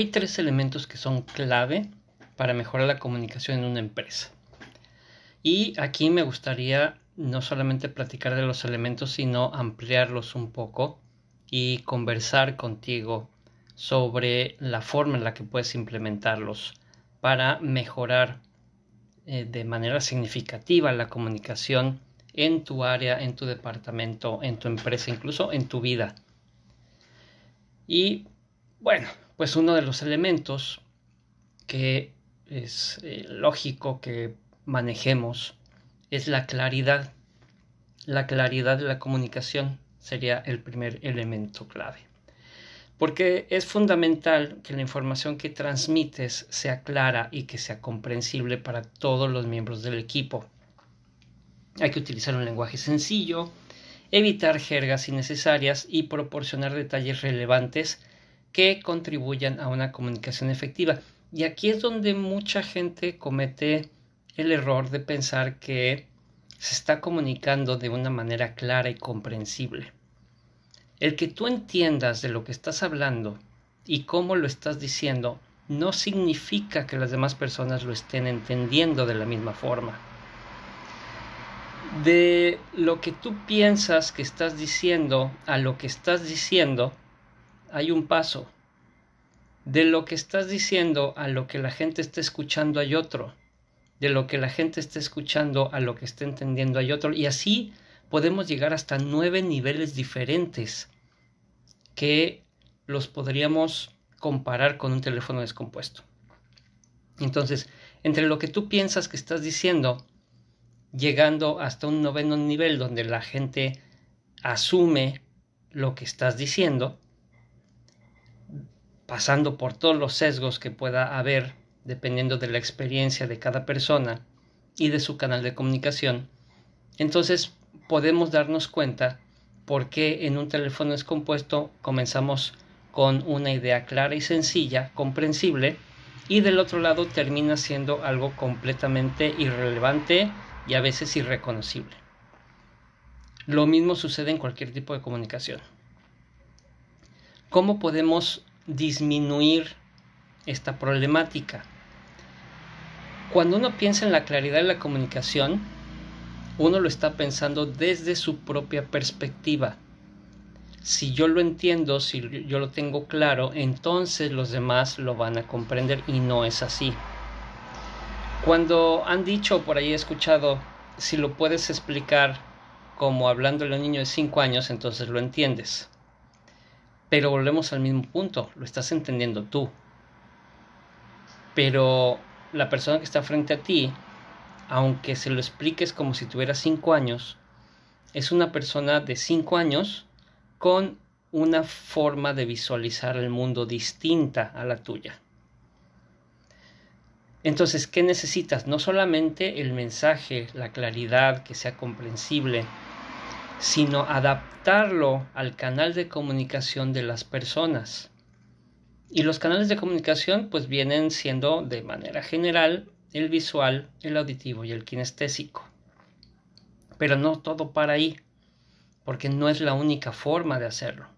hay tres elementos que son clave para mejorar la comunicación en una empresa. Y aquí me gustaría no solamente platicar de los elementos, sino ampliarlos un poco y conversar contigo sobre la forma en la que puedes implementarlos para mejorar eh, de manera significativa la comunicación en tu área, en tu departamento, en tu empresa, incluso en tu vida. Y bueno, pues uno de los elementos que es eh, lógico que manejemos es la claridad. La claridad de la comunicación sería el primer elemento clave. Porque es fundamental que la información que transmites sea clara y que sea comprensible para todos los miembros del equipo. Hay que utilizar un lenguaje sencillo, evitar jergas innecesarias y proporcionar detalles relevantes que contribuyan a una comunicación efectiva. Y aquí es donde mucha gente comete el error de pensar que se está comunicando de una manera clara y comprensible. El que tú entiendas de lo que estás hablando y cómo lo estás diciendo no significa que las demás personas lo estén entendiendo de la misma forma. De lo que tú piensas que estás diciendo a lo que estás diciendo hay un paso. De lo que estás diciendo a lo que la gente está escuchando hay otro. De lo que la gente está escuchando a lo que está entendiendo hay otro. Y así podemos llegar hasta nueve niveles diferentes que los podríamos comparar con un teléfono descompuesto. Entonces, entre lo que tú piensas que estás diciendo, llegando hasta un noveno nivel donde la gente asume lo que estás diciendo, pasando por todos los sesgos que pueda haber dependiendo de la experiencia de cada persona y de su canal de comunicación, entonces podemos darnos cuenta por qué en un teléfono descompuesto comenzamos con una idea clara y sencilla, comprensible, y del otro lado termina siendo algo completamente irrelevante y a veces irreconocible. Lo mismo sucede en cualquier tipo de comunicación. ¿Cómo podemos disminuir esta problemática? Cuando uno piensa en la claridad de la comunicación, uno lo está pensando desde su propia perspectiva. Si yo lo entiendo, si yo lo tengo claro, entonces los demás lo van a comprender y no es así. Cuando han dicho, por ahí he escuchado, si lo puedes explicar como hablándole a un niño de 5 años, entonces lo entiendes. Pero volvemos al mismo punto, lo estás entendiendo tú. Pero la persona que está frente a ti aunque se lo expliques como si tuviera cinco años, es una persona de cinco años con una forma de visualizar el mundo distinta a la tuya. Entonces, ¿qué necesitas? No solamente el mensaje, la claridad, que sea comprensible, sino adaptarlo al canal de comunicación de las personas. Y los canales de comunicación pues vienen siendo de manera general el visual, el auditivo y el kinestésico. Pero no todo para ahí, porque no es la única forma de hacerlo.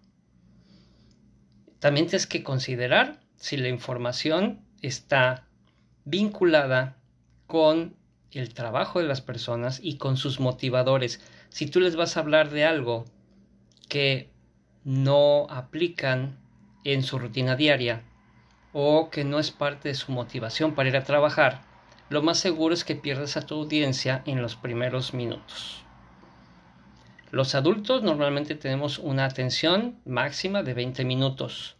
También tienes que considerar si la información está vinculada con el trabajo de las personas y con sus motivadores. Si tú les vas a hablar de algo que no aplican en su rutina diaria o que no es parte de su motivación para ir a trabajar, lo más seguro es que pierdas a tu audiencia en los primeros minutos. Los adultos normalmente tenemos una atención máxima de 20 minutos.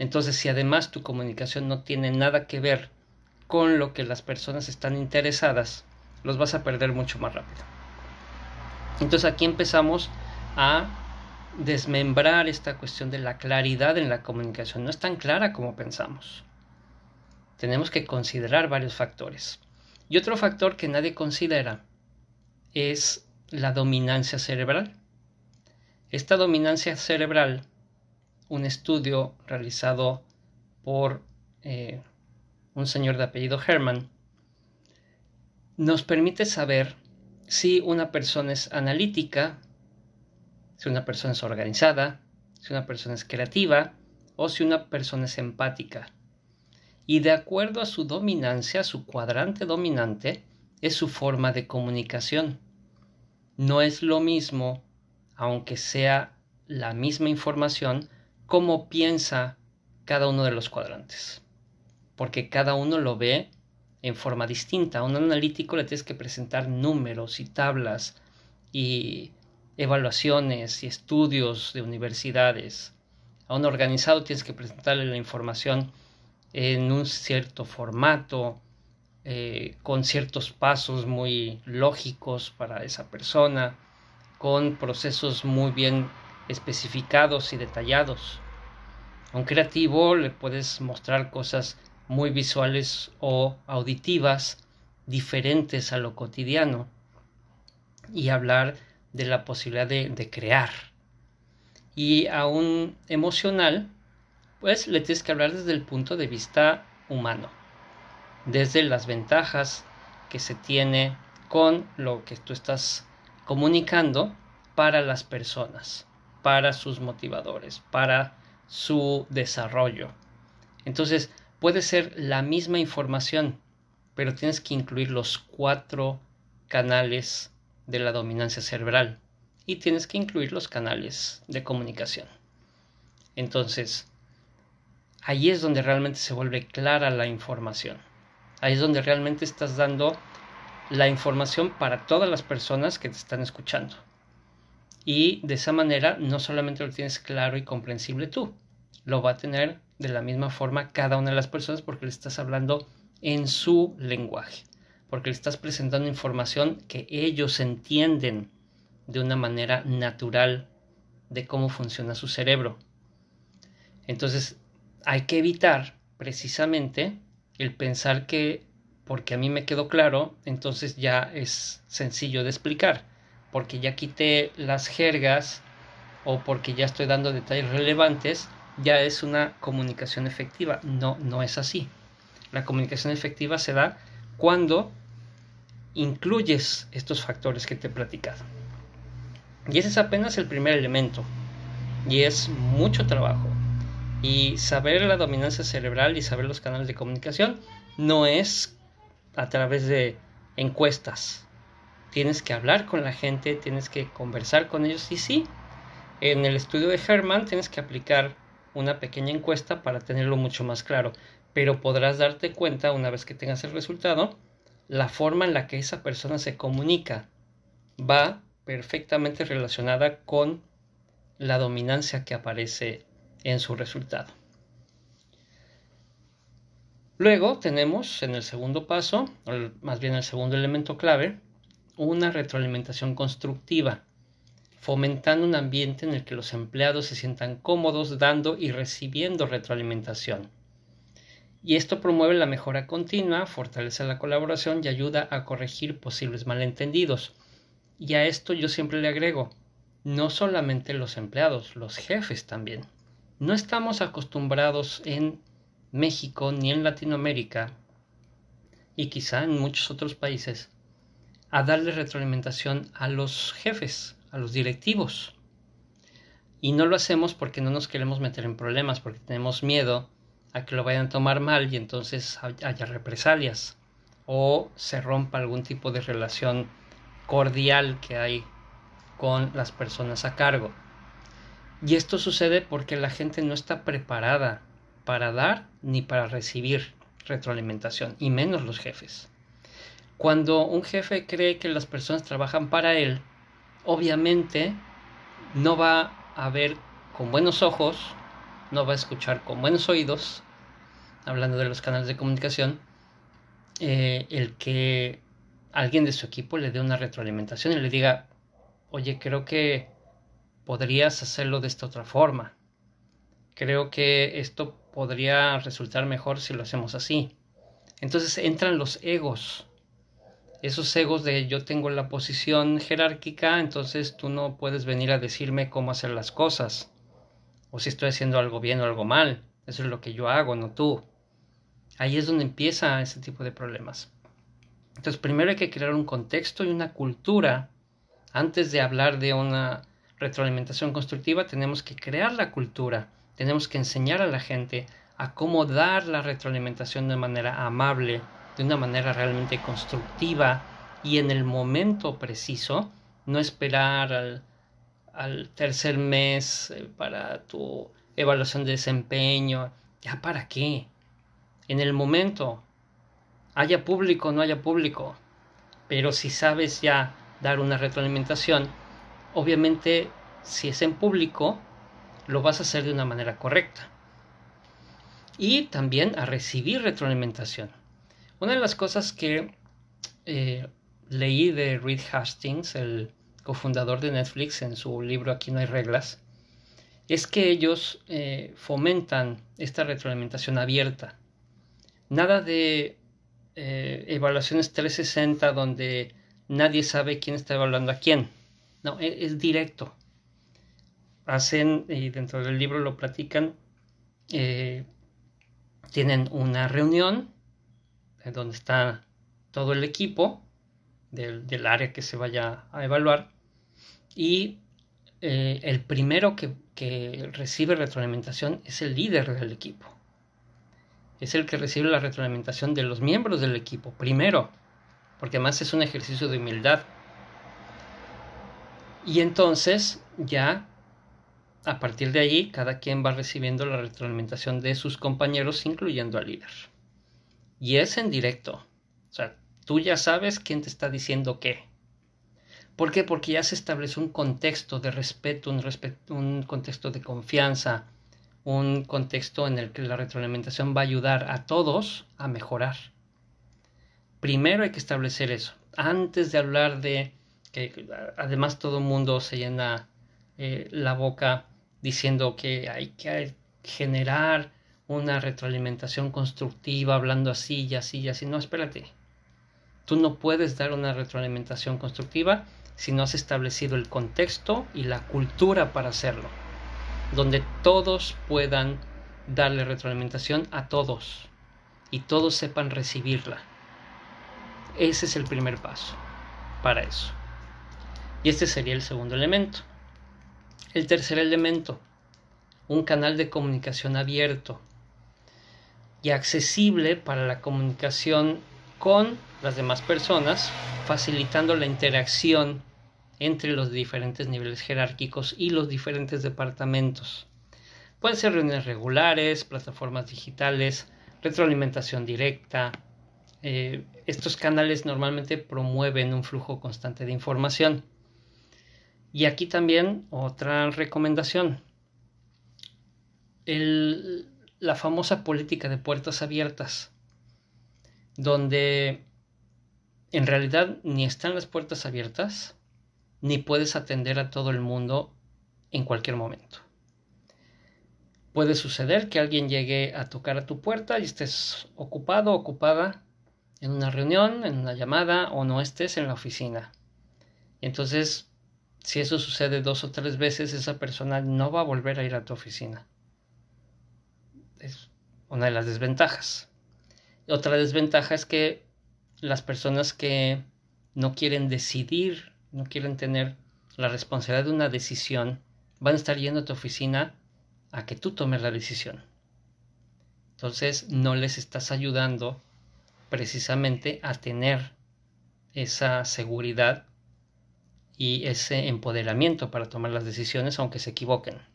Entonces, si además tu comunicación no tiene nada que ver con lo que las personas están interesadas, los vas a perder mucho más rápido. Entonces aquí empezamos a desmembrar esta cuestión de la claridad en la comunicación. No es tan clara como pensamos tenemos que considerar varios factores. Y otro factor que nadie considera es la dominancia cerebral. Esta dominancia cerebral, un estudio realizado por eh, un señor de apellido Herman, nos permite saber si una persona es analítica, si una persona es organizada, si una persona es creativa o si una persona es empática. Y de acuerdo a su dominancia, su cuadrante dominante, es su forma de comunicación. No es lo mismo, aunque sea la misma información, cómo piensa cada uno de los cuadrantes, porque cada uno lo ve en forma distinta. A un analítico le tienes que presentar números y tablas y evaluaciones y estudios de universidades. A un organizado tienes que presentarle la información en un cierto formato, eh, con ciertos pasos muy lógicos para esa persona, con procesos muy bien especificados y detallados. A un creativo le puedes mostrar cosas muy visuales o auditivas diferentes a lo cotidiano y hablar de la posibilidad de, crear. Y a un emocional, pues le tienes que hablar desde el punto de vista humano, desde las ventajas que se tiene con lo que tú estás comunicando para las personas, para sus motivadores, para su desarrollo. Entonces, puede ser la misma información, pero tienes que incluir los cuatro canales de la dominancia cerebral y tienes que incluir los canales de comunicación. Entonces, ahí es donde realmente se vuelve clara la información. Ahí es donde realmente estás dando la información para todas las personas que te están escuchando. Y de esa manera no solamente lo tienes claro y comprensible tú, lo va a tener de la misma forma cada una de las personas porque le estás hablando en su lenguaje porque le estás presentando información que ellos entienden de una manera natural de cómo funciona su cerebro. Entonces, hay que evitar precisamente el pensar que porque a mí me quedó claro, entonces ya es sencillo de explicar, porque ya quité las jergas o porque ya estoy dando detalles relevantes, ya es una comunicación efectiva. No, no es así. La comunicación efectiva se da cuando incluyes estos factores que te he platicado. Y ese es apenas el primer elemento. Y es mucho trabajo. Y saber la dominancia cerebral y saber los canales de comunicación no es a través de encuestas. Tienes que hablar con la gente, tienes que conversar con ellos. Y sí, en el estudio de Herman tienes que aplicar una pequeña encuesta para tenerlo mucho más claro. Pero podrás darte cuenta una vez que tengas el resultado la forma en la que esa persona se comunica va perfectamente relacionada con la dominancia que aparece en su resultado. Luego tenemos en el segundo paso, o más bien el segundo elemento clave, una retroalimentación constructiva, fomentando un ambiente en el que los empleados se sientan cómodos dando y recibiendo retroalimentación y esto promueve la mejora continua, fortalece la colaboración y ayuda a corregir posibles malentendidos. Y a esto yo siempre le agrego, no solamente los empleados, los jefes también. No estamos acostumbrados en México ni en Latinoamérica y quizá en muchos otros países a darle retroalimentación a los jefes, a los directivos. Y no lo hacemos porque no nos queremos meter en problemas, porque tenemos miedo a que lo vayan a tomar mal y entonces haya represalias o se rompa algún tipo de relación cordial que hay con las personas a cargo. Y esto sucede porque la gente no está preparada para dar ni para recibir retroalimentación, y menos los jefes. Cuando un jefe cree que las personas trabajan para él, obviamente no va a ver con buenos ojos no va a escuchar con buenos oídos, hablando de los canales de comunicación, eh, el que alguien de su equipo le dé una retroalimentación y le diga, oye, creo que podrías hacerlo de esta otra forma. Creo que esto podría resultar mejor si lo hacemos así. Entonces entran los egos. Esos egos de yo tengo la posición jerárquica, entonces tú no puedes venir a decirme cómo hacer las cosas o si estoy haciendo algo bien o algo mal. Eso es lo que yo hago, no tú. Ahí es donde empieza ese tipo de problemas. Entonces, primero hay que crear un contexto y una cultura. Antes de hablar de una retroalimentación constructiva, tenemos que crear la cultura. Tenemos que enseñar a la gente a cómo dar la retroalimentación de manera amable, de una manera realmente constructiva y en el momento preciso, no esperar al, tercer mes eh, para tu evaluación de desempeño. ¿Ya para qué? En el momento, haya público o no haya público, pero si sabes ya dar una retroalimentación, obviamente si es en público, lo vas a hacer de una manera correcta. Y también a recibir retroalimentación. Una de las cosas que eh, leí de Reed Hastings, el cofundador de Netflix, en su libro Aquí no hay reglas, es que ellos eh, fomentan esta retroalimentación abierta. Nada de eh, evaluaciones 360 donde nadie sabe quién está evaluando a quién. No, e, es, directo. Hacen, y dentro del libro lo platican, tienen una reunión donde está todo el equipo del, área que se vaya a evaluar y eh, el primero que, que recibe retroalimentación es el líder del equipo. Es el que recibe la retroalimentación de los miembros del equipo, primero, porque además es un ejercicio de humildad. Y entonces ya a partir de ahí cada quien va recibiendo la retroalimentación de sus compañeros, incluyendo al líder. Y es en directo. O sea, tú ya sabes quién te está diciendo qué. ¿Por qué? Porque ya se establece un contexto de respeto, un, contexto de confianza, un contexto en el que la retroalimentación va a ayudar a todos a mejorar. Primero hay que establecer eso. Antes de hablar de que además todo el mundo se llena eh, la boca diciendo que hay que generar una retroalimentación constructiva, hablando así y así y así. No, espérate. Tú no puedes dar una retroalimentación constructiva si no has establecido el contexto y la cultura para hacerlo, donde todos puedan darle retroalimentación a todos y todos sepan recibirla. Ese es el primer paso para eso. Y este sería el segundo elemento. El tercer elemento, un canal de comunicación abierto y accesible para la comunicación con las demás personas, facilitando la interacción entre los diferentes niveles jerárquicos y los diferentes departamentos. Pueden ser reuniones regulares, plataformas digitales, retroalimentación directa. Eh, estos canales normalmente promueven un flujo constante de información. Y aquí también otra recomendación. La famosa política de puertas abiertas, donde en realidad ni están las puertas abiertas, ni puedes atender a todo el mundo en cualquier momento. Puede suceder que alguien llegue a tocar a tu puerta y estés ocupado, ocupada en una reunión, en una llamada o no estés en la oficina. entonces si eso sucede dos o tres veces, esa persona no va a volver a ir a tu oficina. Es una de las desventajas. Otra desventaja es que las personas que no quieren decidir, no quieren tener la responsabilidad de una decisión, van a estar yendo a tu oficina a que tú tomes la decisión. Entonces no les estás ayudando precisamente a tener esa seguridad y ese empoderamiento para tomar las decisiones aunque se equivoquen.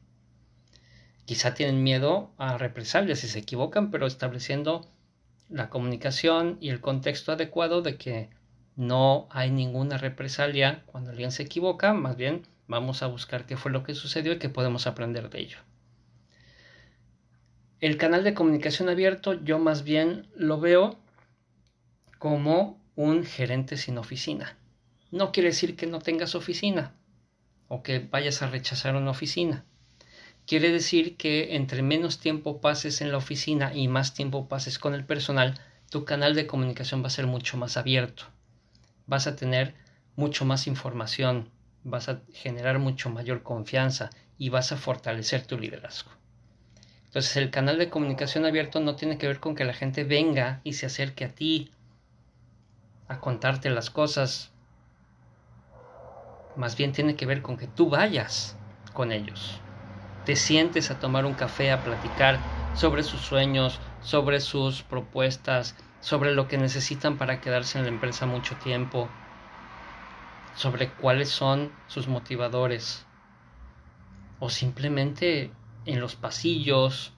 Quizá tienen miedo a represalias si se equivocan, pero estableciendo la comunicación y el contexto adecuado de que no hay ninguna represalia cuando alguien se equivoca, más bien vamos a buscar qué fue lo que sucedió y qué podemos aprender de ello. El canal de comunicación abierto yo más bien lo veo como un gerente sin oficina no quiere decir que no tengas oficina o que vayas a rechazar una oficina. Quiere decir que entre menos tiempo pases en la oficina y más tiempo pases con el personal, tu canal de comunicación va a ser mucho más abierto. Vas a tener mucho más información, vas a generar mucho mayor confianza y vas a fortalecer tu liderazgo. Entonces el canal de comunicación abierto no tiene que ver con que la gente venga y se acerque a ti a contarte las cosas más bien tiene que ver con que tú vayas con ellos. Te sientes a tomar un café, a platicar sobre sus sueños, sobre sus propuestas, sobre lo que necesitan para quedarse en la empresa mucho tiempo, sobre cuáles son sus motivadores, o simplemente en los pasillos,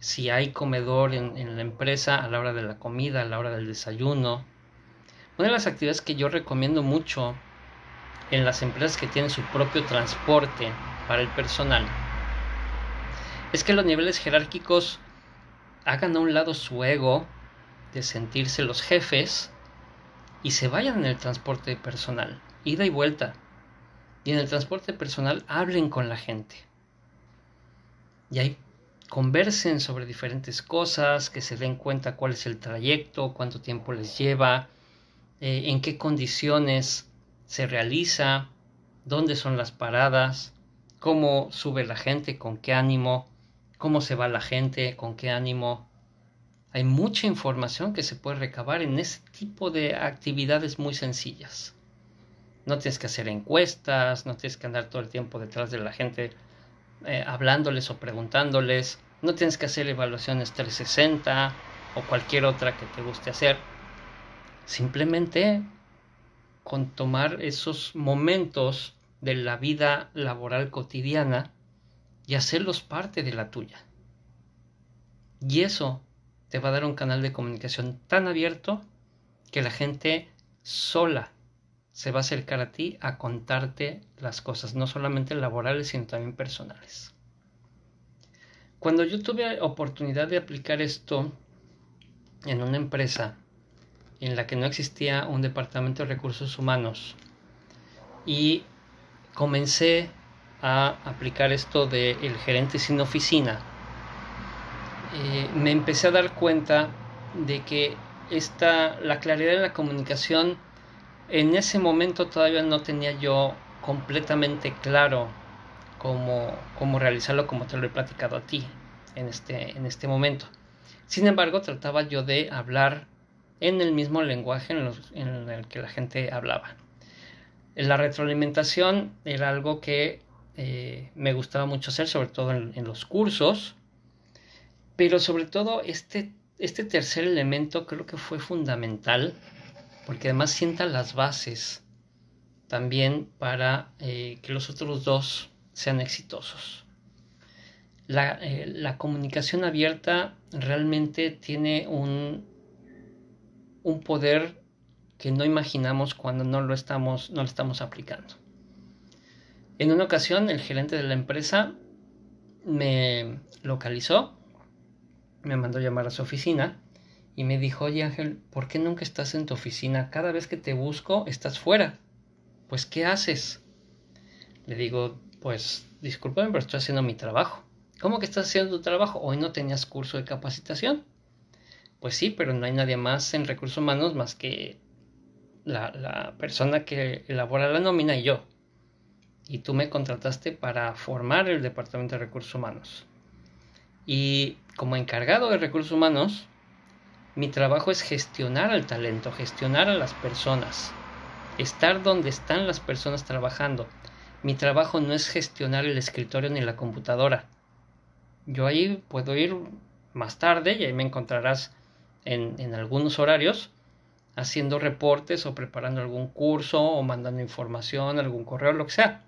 si hay comedor en, la empresa a la hora de la comida, a la hora del desayuno. Una de las actividades que yo recomiendo mucho en las empresas que tienen su propio transporte para el personal es que los niveles jerárquicos hagan a un lado su ego de sentirse los jefes y se vayan en el transporte personal, ida y vuelta. Y en el transporte personal hablen con la gente. Y ahí conversen sobre diferentes cosas, que se den cuenta cuál es el trayecto, cuánto tiempo les lleva, eh, en qué condiciones se realiza, dónde son las paradas, cómo sube la gente, con qué ánimo, cómo se va la gente, con qué ánimo. Hay mucha información que se puede recabar en ese tipo de actividades muy sencillas. No tienes que hacer encuestas, no tienes que andar todo el tiempo detrás de la gente eh, hablándoles o preguntándoles, no tienes que hacer evaluaciones 360 o cualquier otra que te guste hacer. Simplemente con tomar esos momentos de la vida laboral cotidiana y hacerlos parte de la tuya. Y eso te va a dar un canal de comunicación tan abierto que la gente sola se va a acercar a ti a contarte las cosas, no solamente laborales, sino también personales. Cuando yo tuve oportunidad de aplicar esto en una empresa en la que no existía un departamento de recursos humanos y comencé a aplicar esto del el gerente sin oficina, eh, me empecé a dar cuenta de que esta, la claridad de la comunicación en ese momento todavía no tenía yo completamente claro cómo, cómo realizarlo como te lo he platicado a ti en este, en este momento. Sin embargo, trataba yo de hablar en el mismo lenguaje en, el que la gente hablaba. La retroalimentación era algo que eh, me gustaba mucho hacer, sobre todo en, los cursos, pero sobre todo este, este tercer elemento creo que fue fundamental, porque además sienta las bases también para eh, que los otros dos sean exitosos. La, eh, la comunicación abierta realmente tiene un, un poder que no imaginamos cuando no lo estamos, no lo estamos aplicando. En una ocasión el gerente de la empresa me localizó, me mandó llamar a su oficina y me dijo, oye Ángel, ¿por qué nunca estás en tu oficina? Cada vez que te busco estás fuera. Pues, ¿qué haces? Le digo, pues, discúlpame, pero estoy haciendo mi trabajo. ¿Cómo que estás haciendo tu trabajo? Hoy no tenías curso de capacitación. Pues sí, pero no hay nadie más en recursos humanos más que la, persona que elabora la nómina y yo. Y tú me contrataste para formar el Departamento de Recursos Humanos. Y como encargado de recursos humanos, mi trabajo es gestionar al talento, gestionar a las personas, estar donde están las personas trabajando. Mi trabajo no es gestionar el escritorio ni la computadora. Yo ahí puedo ir más tarde y ahí me encontrarás en, algunos horarios haciendo reportes o preparando algún curso o mandando información, algún correo, lo que sea.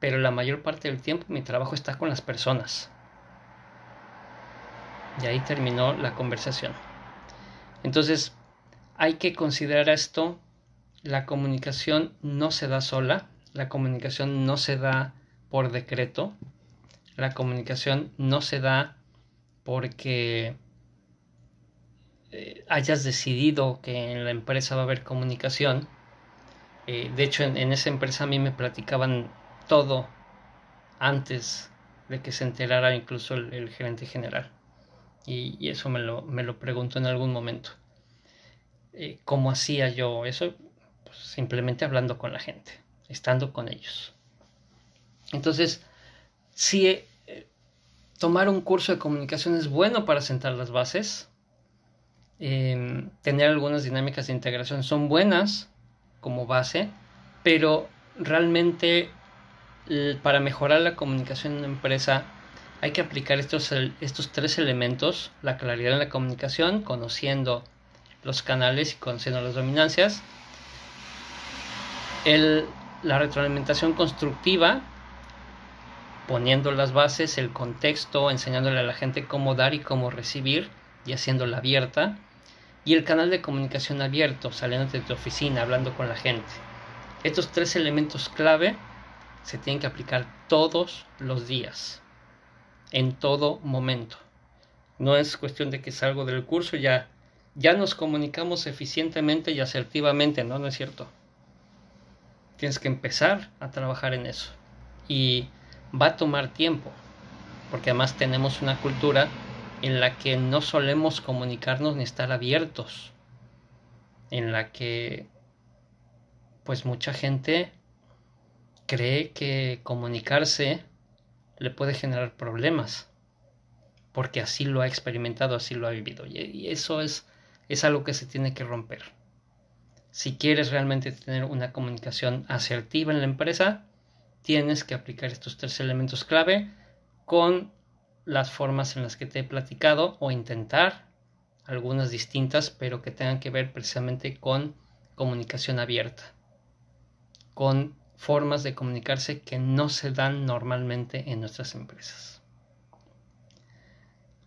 Pero la mayor parte del tiempo mi trabajo está con las personas. Y ahí terminó la conversación. Entonces, hay que considerar esto. La comunicación no se da sola. La comunicación no se da por decreto. La comunicación no se da porque eh, hayas decidido que en la empresa va a haber comunicación. Eh, de hecho, en, esa empresa a mí me platicaban todo antes de que se enterara incluso el, gerente general. Y, eso me lo, me lo pregunto en algún momento. Eh, ¿Cómo hacía yo eso? Pues simplemente hablando con la gente, estando con ellos. Entonces, si tomar un curso de comunicación es bueno para sentar las bases, Em, tener algunas dinámicas de integración son buenas como base, pero realmente para mejorar la comunicación en una empresa hay que aplicar estos, estos tres elementos, la claridad en la comunicación, conociendo los canales y conociendo las dominancias, el, la retroalimentación constructiva, poniendo las bases, el contexto, enseñándole a la gente cómo dar y cómo recibir y haciéndola abierta, y el canal de comunicación abierto, saliendo de tu oficina, hablando con la gente. Estos tres elementos clave se tienen que aplicar todos los días en todo momento. No es cuestión de que salgo del curso ya, ya nos comunicamos eficientemente y asertivamente, ¿no? No es cierto. Tienes que empezar a trabajar en eso. Y va a tomar tiempo, porque además tenemos una cultura en la que no solemos comunicarnos ni estar abiertos, en la que pues mucha gente cree que comunicarse le puede generar problemas, porque así lo ha experimentado, así lo ha vivido. Y eso es, es algo que se tiene que romper. Si quieres realmente tener una comunicación asertiva en la empresa, tienes que aplicar estos tres elementos clave con las formas en las que te he platicado o intentar algunas distintas, pero que tengan que ver precisamente con comunicación abierta, con formas de comunicarse que no se dan normalmente en nuestras empresas.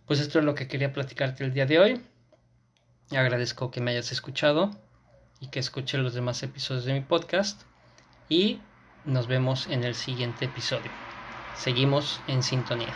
Pues esto es lo que quería platicarte el día de hoy. Agradezco que me hayas escuchado y que escuche los demás episodios de mi podcast y nos vemos en el siguiente episodio. Seguimos en sintonía.